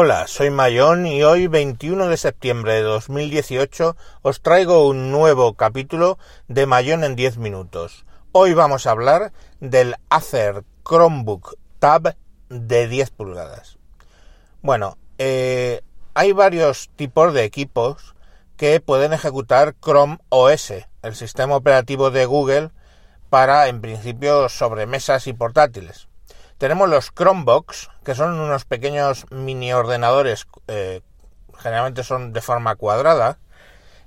Hola, soy Mayón y hoy 21 de septiembre de 2018 os traigo un nuevo capítulo de Mayón en 10 minutos. Hoy vamos a hablar del Acer Chromebook Tab de 10 pulgadas. Bueno, eh, hay varios tipos de equipos que pueden ejecutar Chrome OS, el sistema operativo de Google para, en principio, sobremesas y portátiles. Tenemos los Chromebox, que son unos pequeños mini ordenadores, eh, generalmente son de forma cuadrada,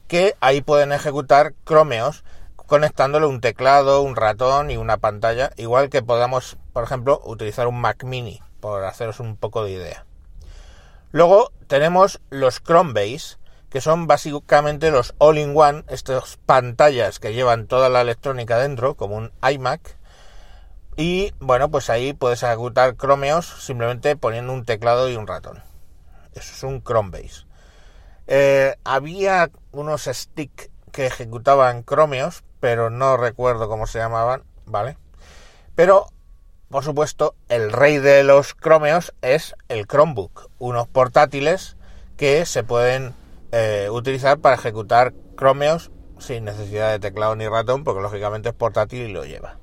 que ahí pueden ejecutar Chromeos conectándole un teclado, un ratón y una pantalla, igual que podamos, por ejemplo, utilizar un Mac mini, por haceros un poco de idea. Luego tenemos los Chromebase, que son básicamente los all-in-one, estas pantallas que llevan toda la electrónica dentro, como un iMac, y bueno, pues ahí puedes ejecutar Chromeos simplemente poniendo un teclado y un ratón. Eso es un Chromebase. Eh, había unos stick que ejecutaban Chromeos, pero no recuerdo cómo se llamaban, ¿vale? Pero, por supuesto, el rey de los Chromeos es el Chromebook, unos portátiles que se pueden eh, utilizar para ejecutar Chromeos sin necesidad de teclado ni ratón, porque lógicamente es portátil y lo lleva.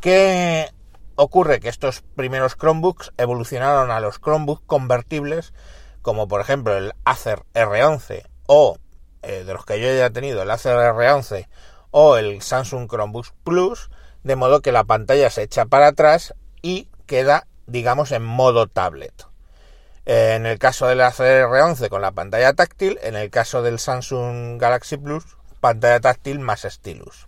¿Qué ocurre? Que estos primeros Chromebooks evolucionaron a los Chromebooks convertibles, como por ejemplo el Acer R11 o eh, de los que yo haya tenido el Acer R11 o el Samsung Chromebook Plus, de modo que la pantalla se echa para atrás y queda, digamos, en modo tablet. Eh, en el caso del Acer R11 con la pantalla táctil, en el caso del Samsung Galaxy Plus, pantalla táctil más stylus.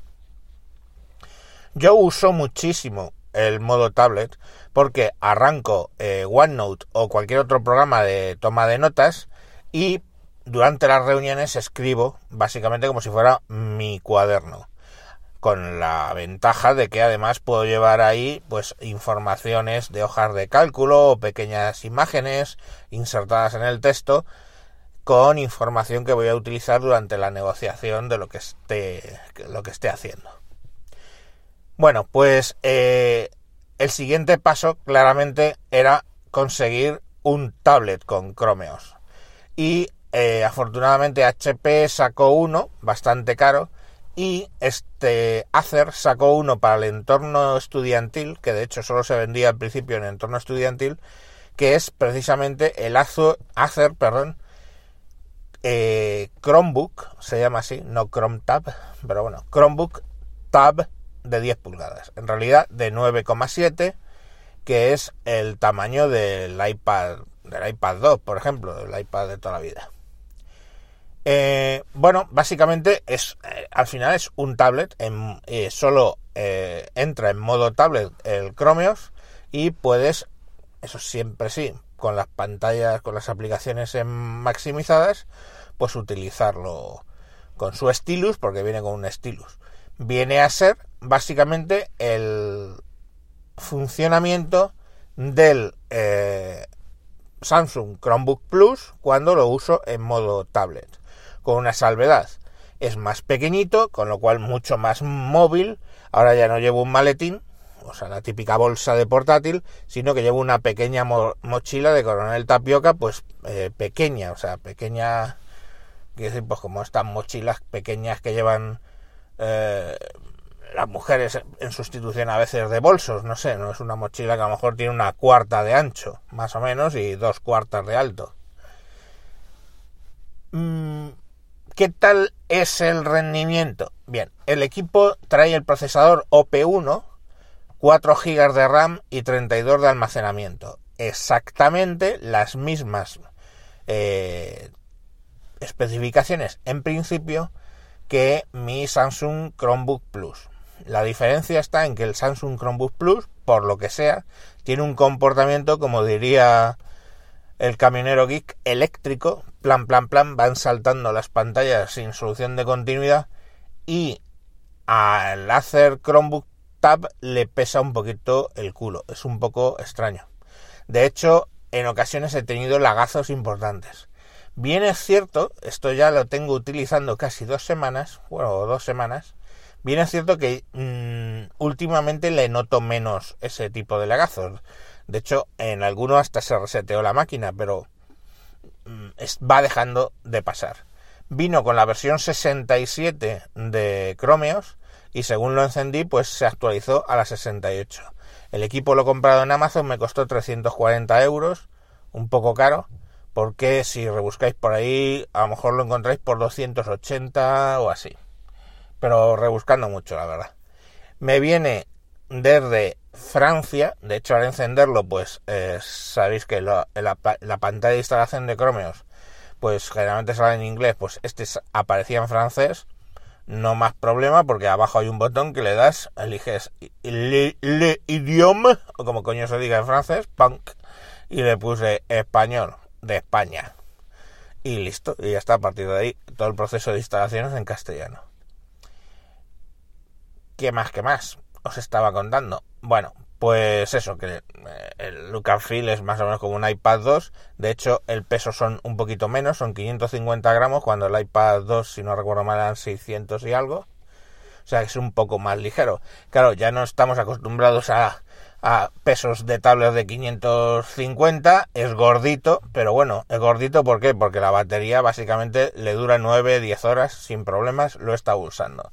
Yo uso muchísimo el modo tablet porque arranco eh, OneNote o cualquier otro programa de toma de notas y durante las reuniones escribo básicamente como si fuera mi cuaderno con la ventaja de que además puedo llevar ahí pues informaciones de hojas de cálculo o pequeñas imágenes insertadas en el texto con información que voy a utilizar durante la negociación de lo que esté lo que esté haciendo. Bueno, pues eh, el siguiente paso claramente era conseguir un tablet con Chromeos. Y eh, afortunadamente HP sacó uno, bastante caro, y este Acer sacó uno para el entorno estudiantil, que de hecho solo se vendía al principio en el entorno estudiantil, que es precisamente el Acer, perdón, eh, Chromebook, se llama así, no Chrome Tab, pero bueno, Chromebook Tab de 10 pulgadas, en realidad de 9,7, que es el tamaño del iPad, del iPad 2, por ejemplo, del iPad de toda la vida. Eh, bueno, básicamente es eh, al final es un tablet, eh, solo entra en modo tablet el Chromeos y puedes, eso siempre sí, con las pantallas, con las aplicaciones maximizadas, pues utilizarlo con su stylus, porque viene con un stylus. Viene a ser básicamente el funcionamiento del eh, Samsung Chromebook Plus cuando lo uso en modo tablet. Con una salvedad. Es más pequeñito, con lo cual mucho más móvil. Ahora ya no llevo un maletín, o sea, la típica bolsa de portátil, sino que llevo una pequeña mochila de coronel tapioca, pues eh, pequeña, o sea, pequeña, quiero pues como estas mochilas pequeñas que llevan eh, las mujeres en sustitución a veces de bolsos, no sé, no es una mochila que a lo mejor tiene una cuarta de ancho, más o menos, y dos cuartas de alto. Mm, ¿Qué tal es el rendimiento? Bien, el equipo trae el procesador OP1, 4 GB de RAM y 32 de almacenamiento. Exactamente las mismas eh, especificaciones en principio que mi Samsung Chromebook Plus. La diferencia está en que el Samsung Chromebook Plus, por lo que sea, tiene un comportamiento, como diría el camionero geek, eléctrico, plan, plan, plan, van saltando las pantallas sin solución de continuidad y al hacer Chromebook Tab le pesa un poquito el culo, es un poco extraño. De hecho, en ocasiones he tenido lagazos importantes. Bien es cierto, esto ya lo tengo utilizando casi dos semanas, bueno, dos semanas, Bien es cierto que mm, últimamente le noto menos ese tipo de lagazos. De hecho, en alguno hasta se reseteó la máquina, pero mm, va dejando de pasar. Vino con la versión 67 de Chromeos y según lo encendí, pues se actualizó a la 68. El equipo lo he comprado en Amazon, me costó 340 euros, un poco caro, porque si rebuscáis por ahí, a lo mejor lo encontráis por 280 o así. Pero rebuscando mucho, la verdad. Me viene desde Francia, de hecho al encenderlo, pues eh, sabéis que la, pantalla de instalación de Chromeos, pues generalmente sale en inglés, pues este aparecía en francés, no más problema porque abajo hay un botón que le das, eliges le, le idioma, o como coño se diga en francés, punk, y le puse español de España. Y listo, y ya está, a partir de ahí todo el proceso de instalaciones en castellano. ¿Qué más, qué más? Os estaba contando. Bueno, pues eso, que eh, el feel es más o menos como un iPad 2. De hecho, el peso son un poquito menos, son 550 gramos, cuando el iPad 2, si no recuerdo mal, eran 600 y algo. O sea, es un poco más ligero. Claro, ya no estamos acostumbrados a, a pesos de tablet de 550. Es gordito, pero bueno, es gordito ¿por qué? Porque la batería básicamente le dura 9-10 horas sin problemas, lo estado usando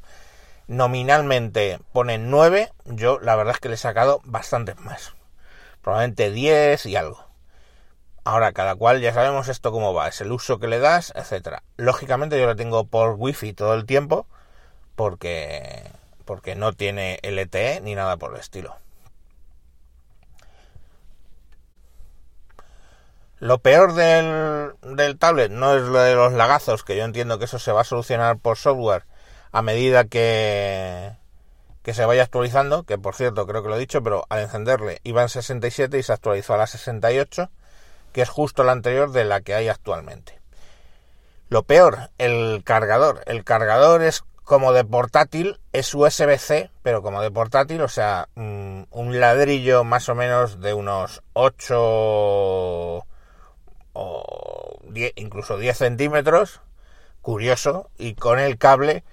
nominalmente ponen 9, yo la verdad es que le he sacado bastantes más. Probablemente 10 y algo. Ahora, cada cual ya sabemos esto cómo va, es el uso que le das, etcétera. Lógicamente yo lo tengo por wifi todo el tiempo, porque, porque no tiene LTE ni nada por el estilo. Lo peor del, del tablet no es lo de los lagazos, que yo entiendo que eso se va a solucionar por software a medida que, que se vaya actualizando, que por cierto creo que lo he dicho, pero al encenderle iba en 67 y se actualizó a la 68, que es justo la anterior de la que hay actualmente. Lo peor, el cargador. El cargador es como de portátil, es USB-C, pero como de portátil, o sea, mm, un ladrillo más o menos de unos 8 o 10, incluso 10 centímetros, curioso, y con el cable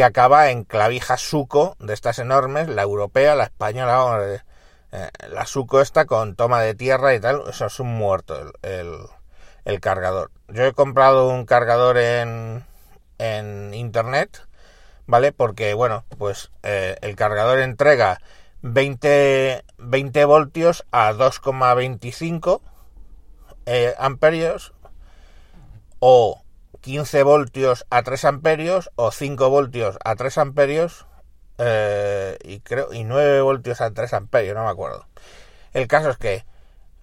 que acaba en clavijas Suco de estas enormes, la europea, la española, eh, eh, la Suco esta con toma de tierra y tal, eso es un muerto el, el, cargador. Yo he comprado un cargador en, en internet, ¿vale? Porque, bueno, pues eh, el cargador entrega 20, 20 voltios a 2,25 amperios o 15 voltios a 3 amperios o 5 voltios a 3 amperios eh, y creo y 9 voltios a 3 amperios, no me acuerdo. El caso es que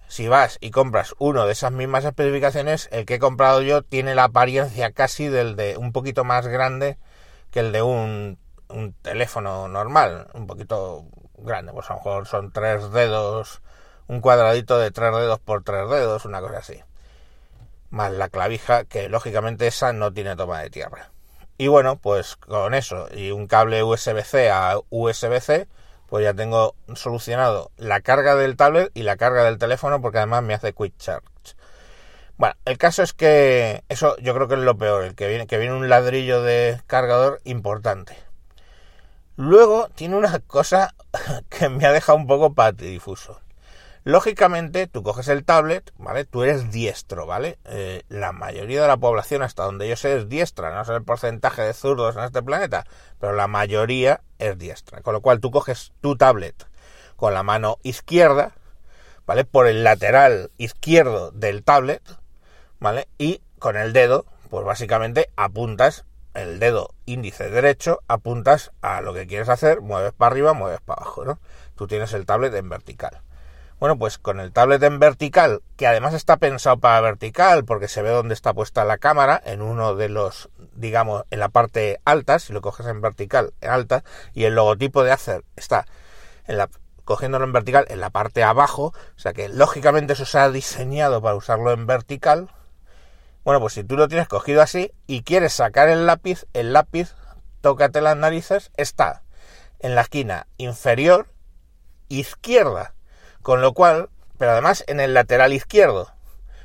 si vas y compras uno de esas mismas especificaciones, el que he comprado yo tiene la apariencia casi del de un poquito más grande que el de un, un teléfono normal, un poquito grande, pues a lo mejor son tres dedos, un cuadradito de tres dedos por tres dedos, una cosa así más la clavija, que lógicamente esa no tiene toma de tierra. Y bueno, pues con eso y un cable USB-C a USB-C, pues ya tengo solucionado la carga del tablet y la carga del teléfono, porque además me hace quick charge. Bueno, el caso es que eso yo creo que es lo peor, el que viene, que viene un ladrillo de cargador importante. Luego tiene una cosa que me ha dejado un poco patidifuso. Lógicamente, tú coges el tablet, ¿vale? Tú eres diestro, ¿vale? Eh, la mayoría de la población, hasta donde yo sé, es diestra. No sé el porcentaje de zurdos en este planeta, pero la mayoría es diestra. Con lo cual, tú coges tu tablet con la mano izquierda, ¿vale? Por el lateral izquierdo del tablet, ¿vale? Y con el dedo, pues básicamente apuntas el dedo índice derecho, apuntas a lo que quieres hacer, mueves para arriba, mueves para abajo, ¿no? Tú tienes el tablet en vertical. Bueno, pues con el tablet en vertical, que además está pensado para vertical, porque se ve dónde está puesta la cámara, en uno de los, digamos, en la parte alta, si lo coges en vertical, en alta, y el logotipo de Acer está en la, cogiéndolo en vertical en la parte abajo, o sea que lógicamente eso se ha diseñado para usarlo en vertical. Bueno, pues si tú lo tienes cogido así y quieres sacar el lápiz, el lápiz, tócate las narices, está en la esquina inferior izquierda con lo cual, pero además en el lateral izquierdo.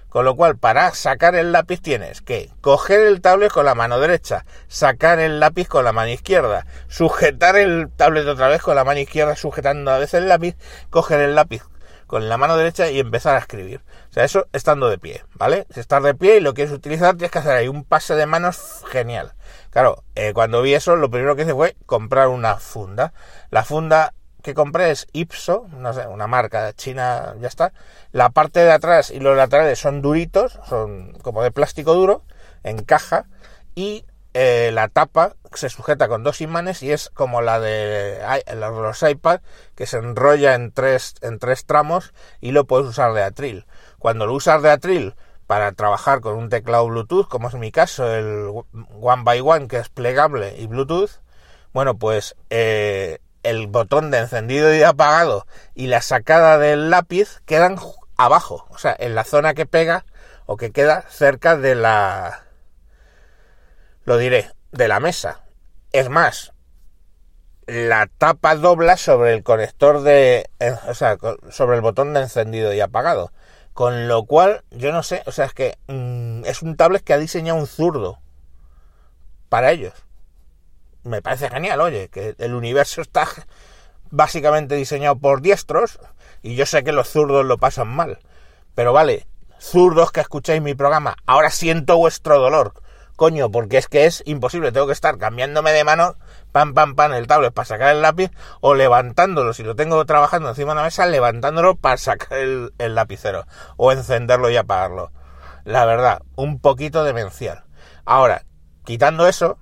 Con lo cual, para sacar el lápiz tienes que coger el tablet con la mano derecha, sacar el lápiz con la mano izquierda, sujetar el tablet otra vez con la mano izquierda sujetando a veces el lápiz, coger el lápiz con la mano derecha y empezar a escribir. O sea, eso estando de pie, ¿vale? Si estás de pie y lo quieres utilizar, tienes que hacer ahí un pase de manos genial. Claro, eh, cuando vi eso, lo primero que hice fue comprar una funda. La funda que compré es Ipso, no sé, una marca china, ya está. La parte de atrás y los laterales son duritos, son como de plástico duro, en caja, y eh, la tapa se sujeta con dos imanes y es como la de los iPad, que se enrolla en tres, en tres tramos y lo puedes usar de atril. Cuando lo usas de atril para trabajar con un teclado Bluetooth, como es mi caso, el One by One, que es plegable y Bluetooth, bueno, pues eh, el botón de encendido y apagado y la sacada del lápiz quedan abajo, o sea, en la zona que pega o que queda cerca de la... lo diré, de la mesa. Es más, la tapa dobla sobre el conector de... O sea, sobre el botón de encendido y apagado. Con lo cual, yo no sé, o sea, es que mm, es un tablet que ha diseñado un zurdo para ellos me parece genial, oye, que el universo está básicamente diseñado por diestros y yo sé que los zurdos lo pasan mal. Pero vale, zurdos que escucháis mi programa, ahora siento vuestro dolor. Coño, porque es que es imposible, tengo que estar cambiándome de mano, pam, pam, pam, el tablet para sacar el lápiz, o levantándolo, si lo tengo trabajando encima de la mesa, levantándolo para sacar el, el lapicero, o encenderlo y apagarlo. La verdad, un poquito demencial. Ahora, quitando eso,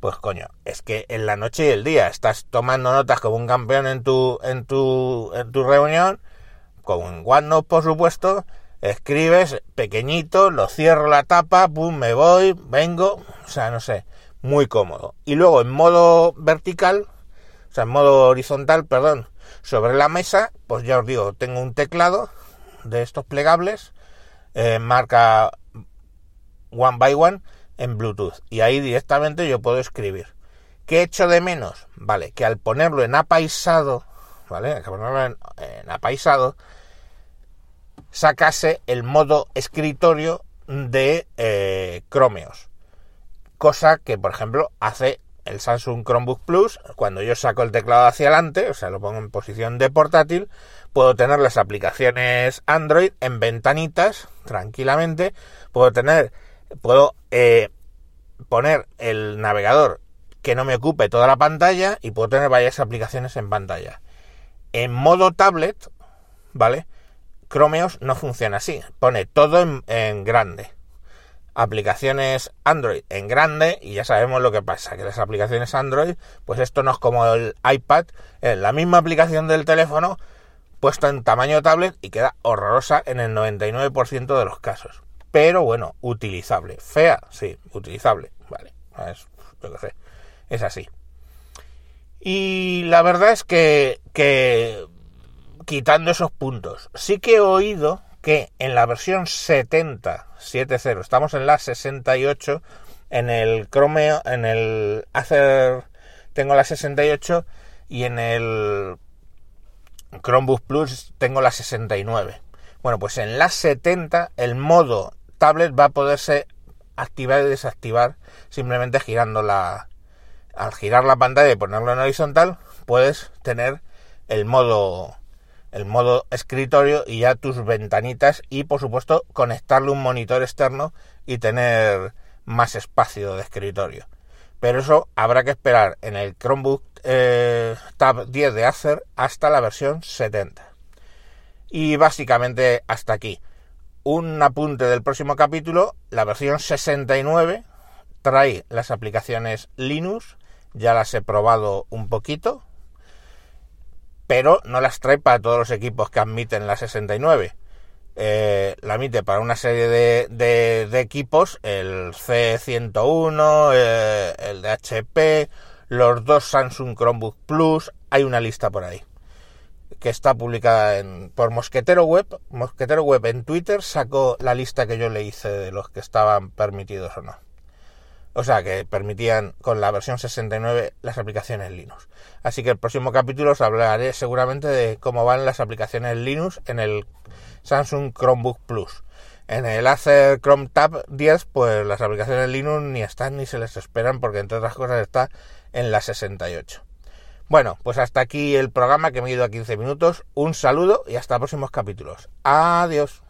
pues coño, es que en la noche y el día estás tomando notas como un campeón en tu, en tu, en tu reunión, con OneNote por supuesto, escribes pequeñito, lo cierro la tapa, pum, me voy, vengo, o sea, no sé, muy cómodo. Y luego en modo vertical, o sea, en modo horizontal, perdón, sobre la mesa, pues ya os digo, tengo un teclado de estos plegables, eh, marca One by One, en Bluetooth y ahí directamente yo puedo escribir. ¿Qué echo de menos? Vale, que al ponerlo en apaisado, ¿vale? Al ponerlo en, apaisado, sacase el modo escritorio de eh, Chromeos. Cosa que, por ejemplo, hace el Samsung Chromebook Plus, cuando yo saco el teclado hacia adelante, o sea, lo pongo en posición de portátil, puedo tener las aplicaciones Android en ventanitas tranquilamente, puedo tener puedo eh, poner el navegador que no me ocupe toda la pantalla y puedo tener varias aplicaciones en pantalla. En modo tablet, ¿vale? Chromeos no funciona así. Pone todo en, grande. Aplicaciones Android en grande y ya sabemos lo que pasa, que las aplicaciones Android, pues esto no es como el iPad, es la misma aplicación del teléfono puesta en tamaño tablet y queda horrorosa en el 99% de los casos pero bueno, utilizable. Fea, sí, utilizable, vale. Es, sé, es así. Y la verdad es que, quitando esos puntos, sí que he oído que en la versión 70, 7.0, estamos en la 68, en el Chrome, en el Acer tengo la 68 y en el Chromebook Plus tengo la 69. Bueno, pues en la 70 el modo tablet va a poderse activar y desactivar simplemente girando la al girar la pantalla y ponerlo en horizontal puedes tener el modo el modo escritorio y ya tus ventanitas y por supuesto conectarle un monitor externo y tener más espacio de escritorio. Pero eso habrá que esperar en el Chromebook eh, Tab 10 de Acer hasta la versión 70 y básicamente hasta aquí un apunte del próximo capítulo, la versión 69 trae las aplicaciones Linux, ya las he probado un poquito, pero no las trae para todos los equipos que admiten la 69. Eh, la admite para una serie de, equipos, el C101, eh, el de HP, los dos Samsung Chromebook Plus, hay una lista por ahí que está publicada en, por Mosquetero Web. Mosquetero Web en Twitter sacó la lista que yo le hice de los que estaban permitidos o no. O sea, que permitían con la versión 69 las aplicaciones Linux. Así que el próximo capítulo os hablaré seguramente de cómo van las aplicaciones Linux en el Samsung Chromebook Plus. En el Acer Chrome Tab 10, pues las aplicaciones Linux ni están ni se les esperan porque entre otras cosas está en la 68. Bueno, pues hasta aquí el programa que me he ido a 15 minutos. Un saludo y hasta próximos capítulos. Adiós.